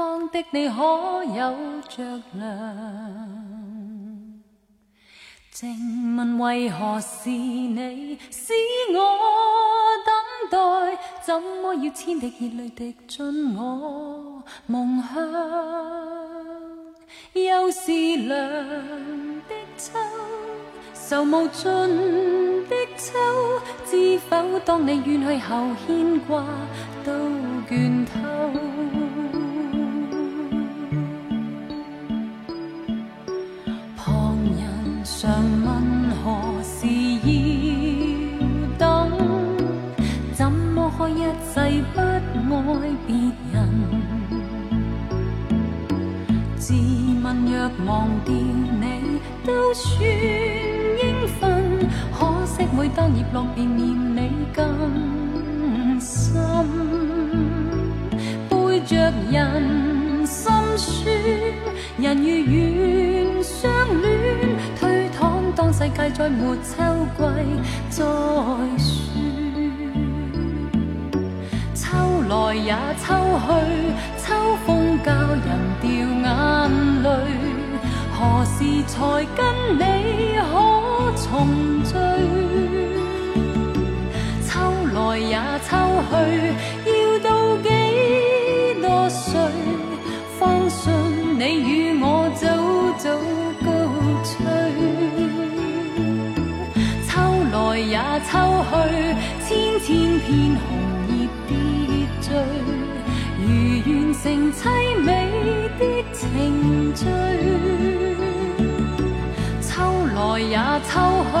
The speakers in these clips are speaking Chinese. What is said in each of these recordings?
方的你可有着凉？静问为何是你使我等待？怎么要千滴热泪滴进我梦乡？又是凉的秋，愁无尽的秋，知否？当你远去后，牵挂都倦透。都算应分，可惜每当叶落便念你更深，背着人心酸，人如愿相恋。当世界再没秋季再说，秋来也秋去，秋风教人掉眼泪。何时才跟你可重聚？秋来也秋去，要到几多岁，方信你与我早早告吹。秋来。也秋去，千千片红叶跌坠，如完成凄美的情序。来也秋去，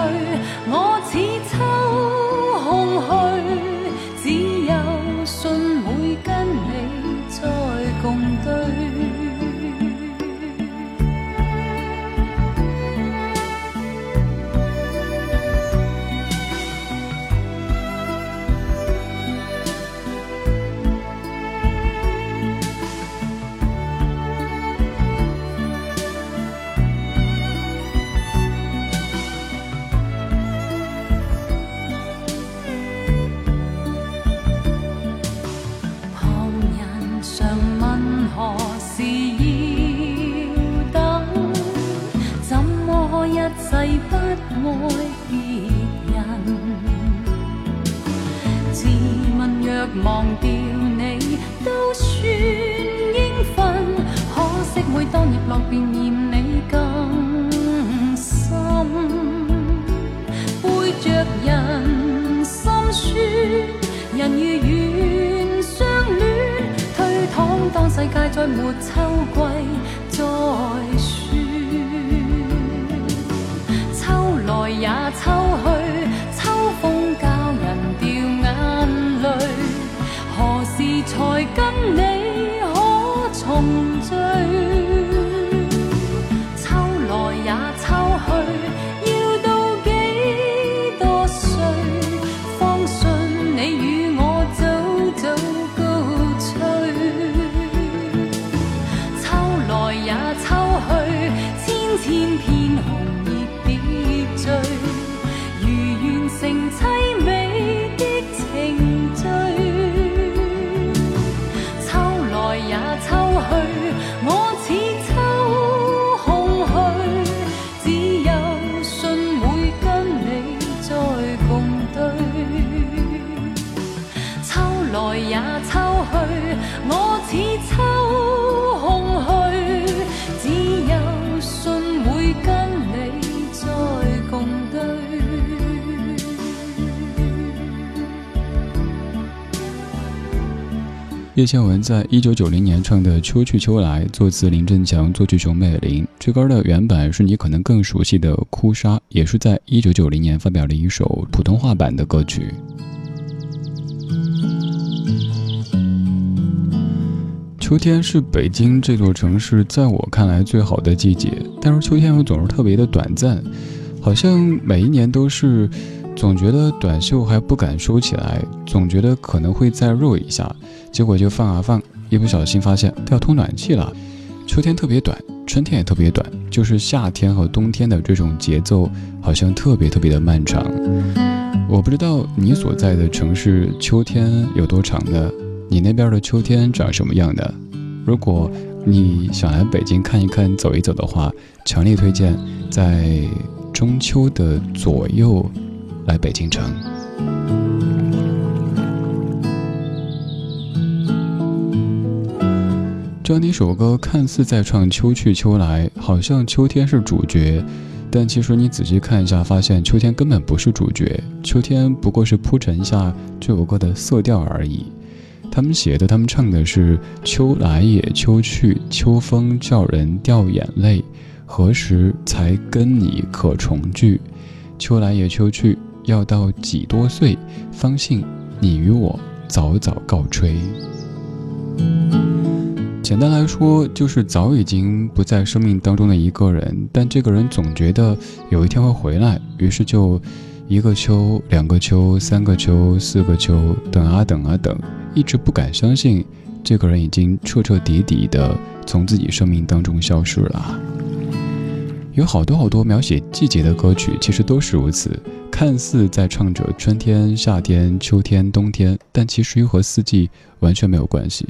我似秋再没秋季再说。秋来也秋去，叶倩文在一九九零年唱的《秋去秋来》，作词林振强，作曲熊美玲。这歌的原版是你可能更熟悉的《哭砂》，也是在一九九零年发表了一首普通话版的歌曲。秋天是北京这座城市在我看来最好的季节，但是秋天又总是特别的短暂，好像每一年都是，总觉得短袖还不敢收起来，总觉得可能会再热一下，结果就放啊放，一不小心发现它要通暖气了。秋天特别短，春天也特别短，就是夏天和冬天的这种节奏好像特别特别的漫长。我不知道你所在的城市秋天有多长呢？你那边的秋天长什么样的？如果你想来北京看一看、走一走的话，强烈推荐在中秋的左右来北京城。这样的一首歌看似在唱“秋去秋来”，好像秋天是主角，但其实你仔细看一下，发现秋天根本不是主角，秋天不过是铺陈一下这首歌的色调而已。他们写的，他们唱的是“秋来也秋去，秋风叫人掉眼泪，何时才跟你可重聚？秋来也秋去，要到几多岁，方信你与我早早告吹。”简单来说，就是早已经不在生命当中的一个人，但这个人总觉得有一天会回来，于是就一个秋、两个秋、三个秋、四个秋，等啊等啊等。一直不敢相信，这个人已经彻彻底底的从自己生命当中消失了。有好多好多描写季节的歌曲，其实都是如此，看似在唱着春天、夏天、秋天、冬天，但其实又和四季完全没有关系。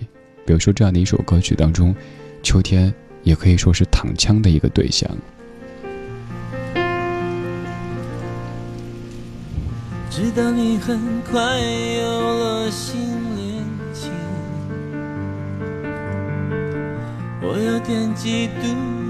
比如说这样的一首歌曲当中，秋天也可以说是躺枪的一个对象。知道你很快有了新。我有点嫉妒，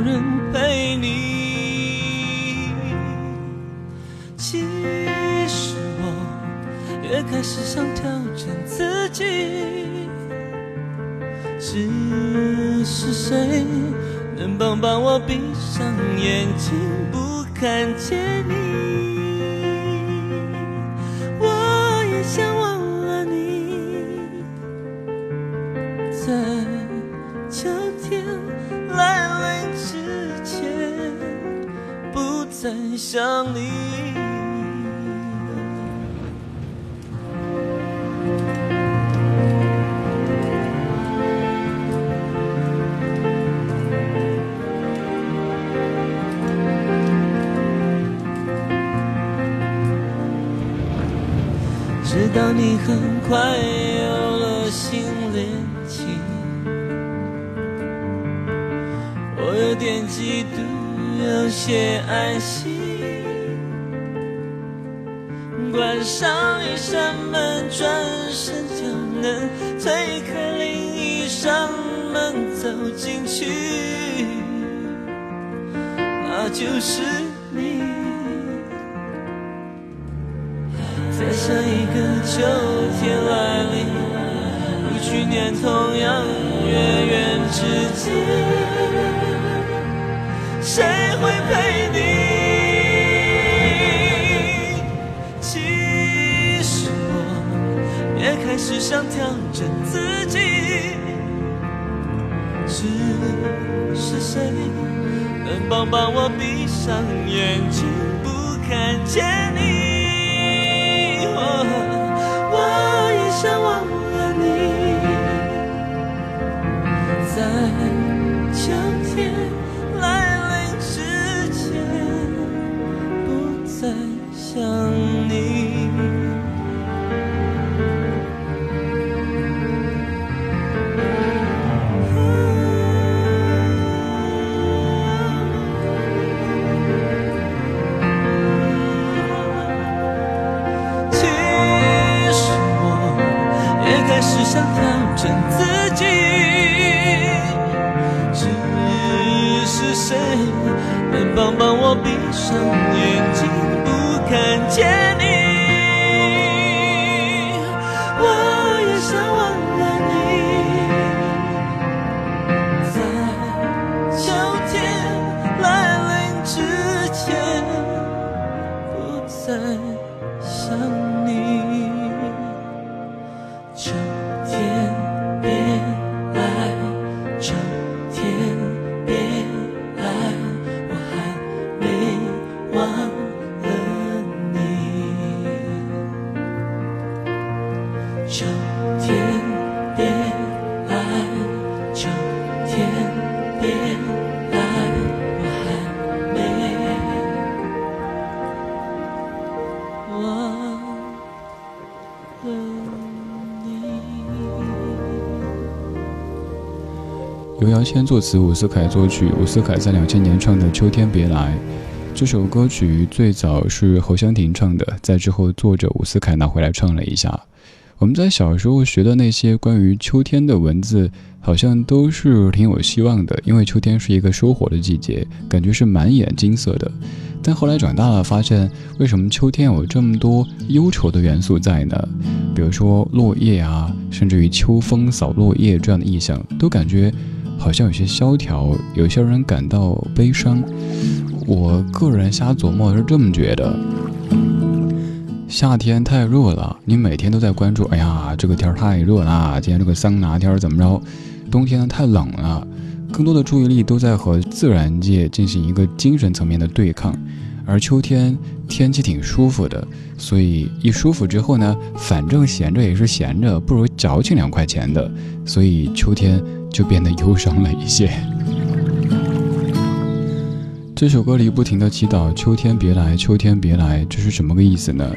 有人陪你。其实我越开始想挑战自己，只是谁能帮帮我闭上眼睛不看见你？想你，知道你很快有了新恋情，我有点嫉妒。有些安心，慢慢，转身就能推开另一扇门，走进去，那就是你。在下一个秋天来临，如去年同样月圆之际。谁会陪你？开始想调整自己，只是谁能帮帮我闭上眼睛不看见你？我也想忘了你，在秋天。想调整自己只是谁能帮帮我闭上眼睛不看见你？刘瑶谦作词，伍思凯作曲。伍思凯在两千年唱的《秋天别来》这首歌曲，最早是侯湘婷唱的，在之后作者伍思凯拿回来唱了一下。我们在小时候学的那些关于秋天的文字，好像都是挺有希望的，因为秋天是一个收获的季节，感觉是满眼金色的。但后来长大了，发现为什么秋天有这么多忧愁的元素在呢？比如说落叶啊，甚至于秋风扫落叶这样的意象，都感觉。好像有些萧条，有些人感到悲伤。我个人瞎琢磨是这么觉得：夏天太热了，你每天都在关注，哎呀，这个天太热了，今天这个桑拿天怎么着？冬天太冷了，更多的注意力都在和自然界进行一个精神层面的对抗。而秋天天气挺舒服的，所以一舒服之后呢，反正闲着也是闲着，不如矫情两块钱的，所以秋天。就变得忧伤了一些。这首歌里不停的祈祷秋天别来，秋天别来，这是什么个意思呢？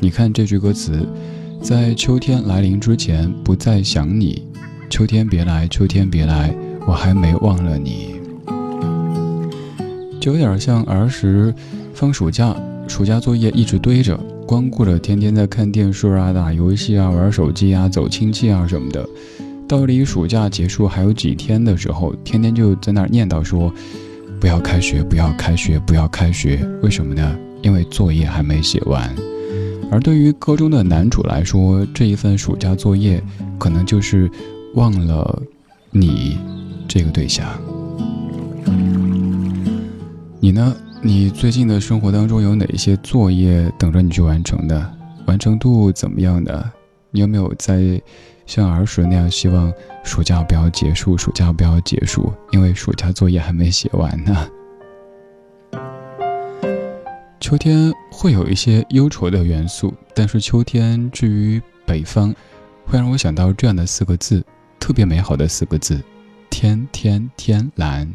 你看这句歌词，在秋天来临之前不再想你，秋天别来，秋天别来，我还没忘了你。就有点像儿时放暑假，暑假作业一直堆着，光顾着天天在看电视啊、打游戏啊、玩手机啊、走亲戚啊什么的。到离暑假结束还有几天的时候，天天就在那儿念叨说：“不要开学，不要开学，不要开学。”为什么呢？因为作业还没写完。而对于歌中的男主来说，这一份暑假作业，可能就是忘了你这个对象。你呢？你最近的生活当中有哪些作业等着你去完成的？完成度怎么样的？你有没有在？像儿时那样，希望暑假不要结束，暑假不要结束，因为暑假作业还没写完呢。秋天会有一些忧愁的元素，但是秋天至于北方，会让我想到这样的四个字，特别美好的四个字：天天天蓝。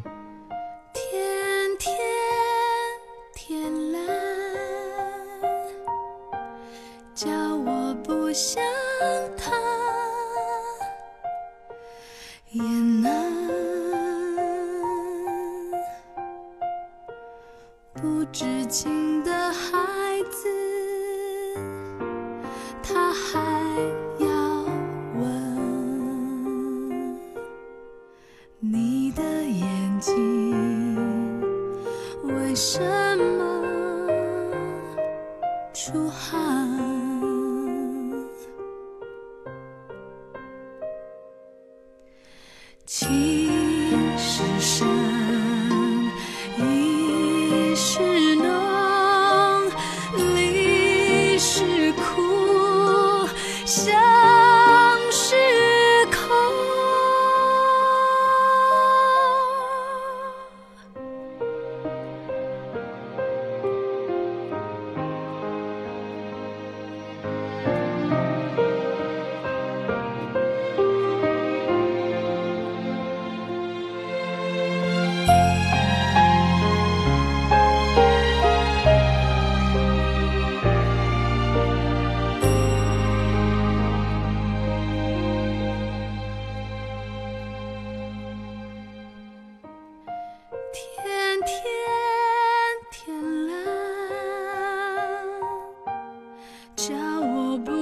情。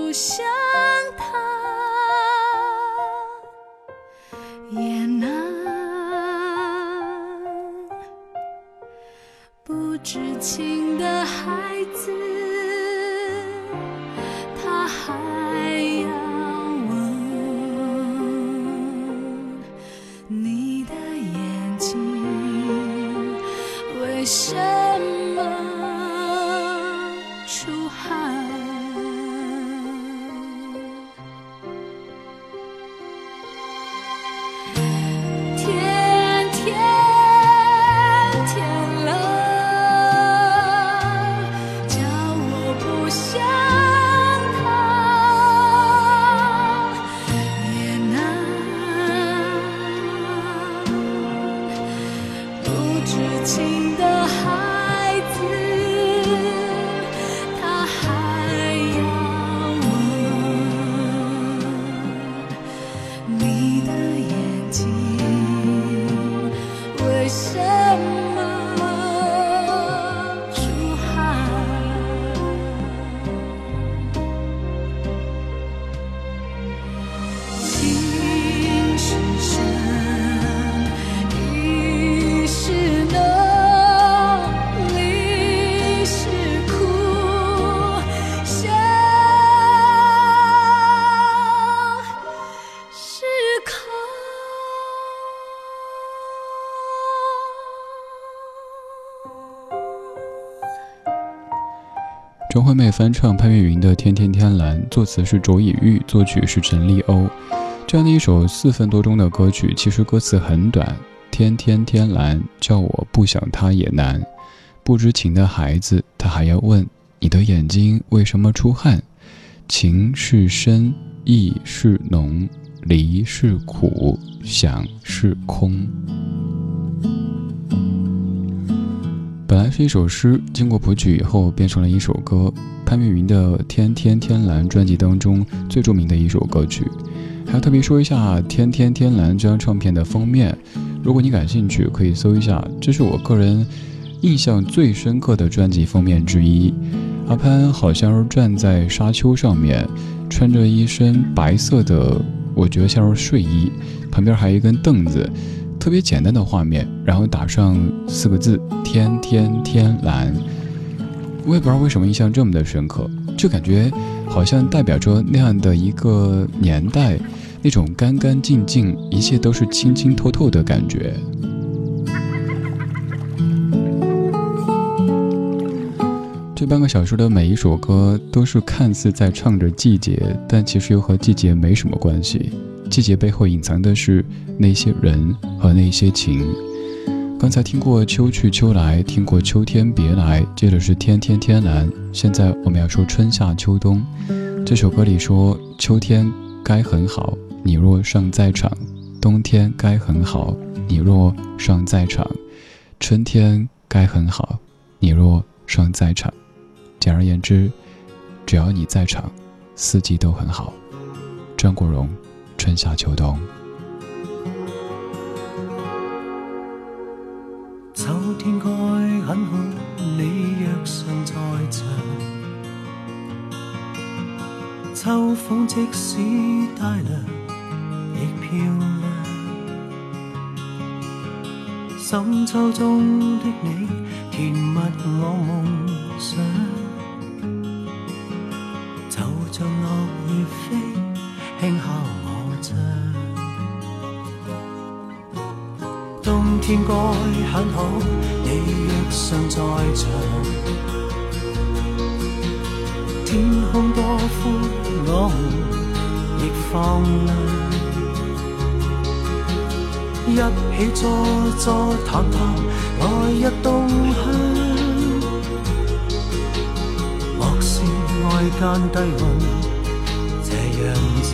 留下。张惠妹翻唱潘越云的《天天天蓝》，作词是卓以玉，作曲是陈立欧。这样的一首四分多钟的歌曲，其实歌词很短。天天天蓝，叫我不想他也难。不知情的孩子，他还要问你的眼睛为什么出汗？情是深，意是浓，离是苦，想是空。本来是一首诗，经过谱曲以后变成了一首歌。潘粤云的《天天天蓝》专辑当中最著名的一首歌曲。还要特别说一下《天天天蓝》这张唱片的封面，如果你感兴趣，可以搜一下，这是我个人印象最深刻的专辑封面之一。阿潘好像是站在沙丘上面，穿着一身白色的，我觉得像是睡衣，旁边还有一根凳子。特别简单的画面，然后打上四个字“天天天蓝”，我也不知道为什么印象这么的深刻，就感觉好像代表着那样的一个年代，那种干干净净，一切都是清清透透的感觉。这半个小时的每一首歌都是看似在唱着季节，但其实又和季节没什么关系。季节背后隐藏的是那些人和那些情。刚才听过秋去秋来，听过秋天别来，接着是天天天蓝。现在我们要说春夏秋冬。这首歌里说秋天该很好，你若尚在场；冬天该很好，你若尚在场；春天该很好，你若尚在场。简而言之，只要你在场，四季都很好。张国荣。春夏秋冬，秋天该很好，你若尚在场。秋风即使带凉，亦漂亮。深秋中的你，填密我梦想，就像落叶飞，冬天该很好，你若尚在场。天空多灰，我们亦放亮。一起坐坐谈谈，来日动向。莫是爱间低温，这样长。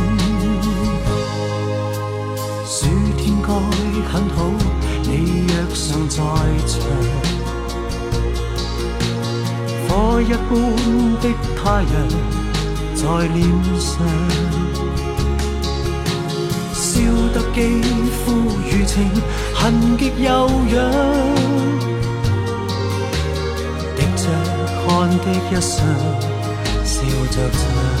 该很好，你若尚在场，火一般的太阳在脸上，烧得肌肤如情，痕极悠扬，滴着汗的一双，笑着唱。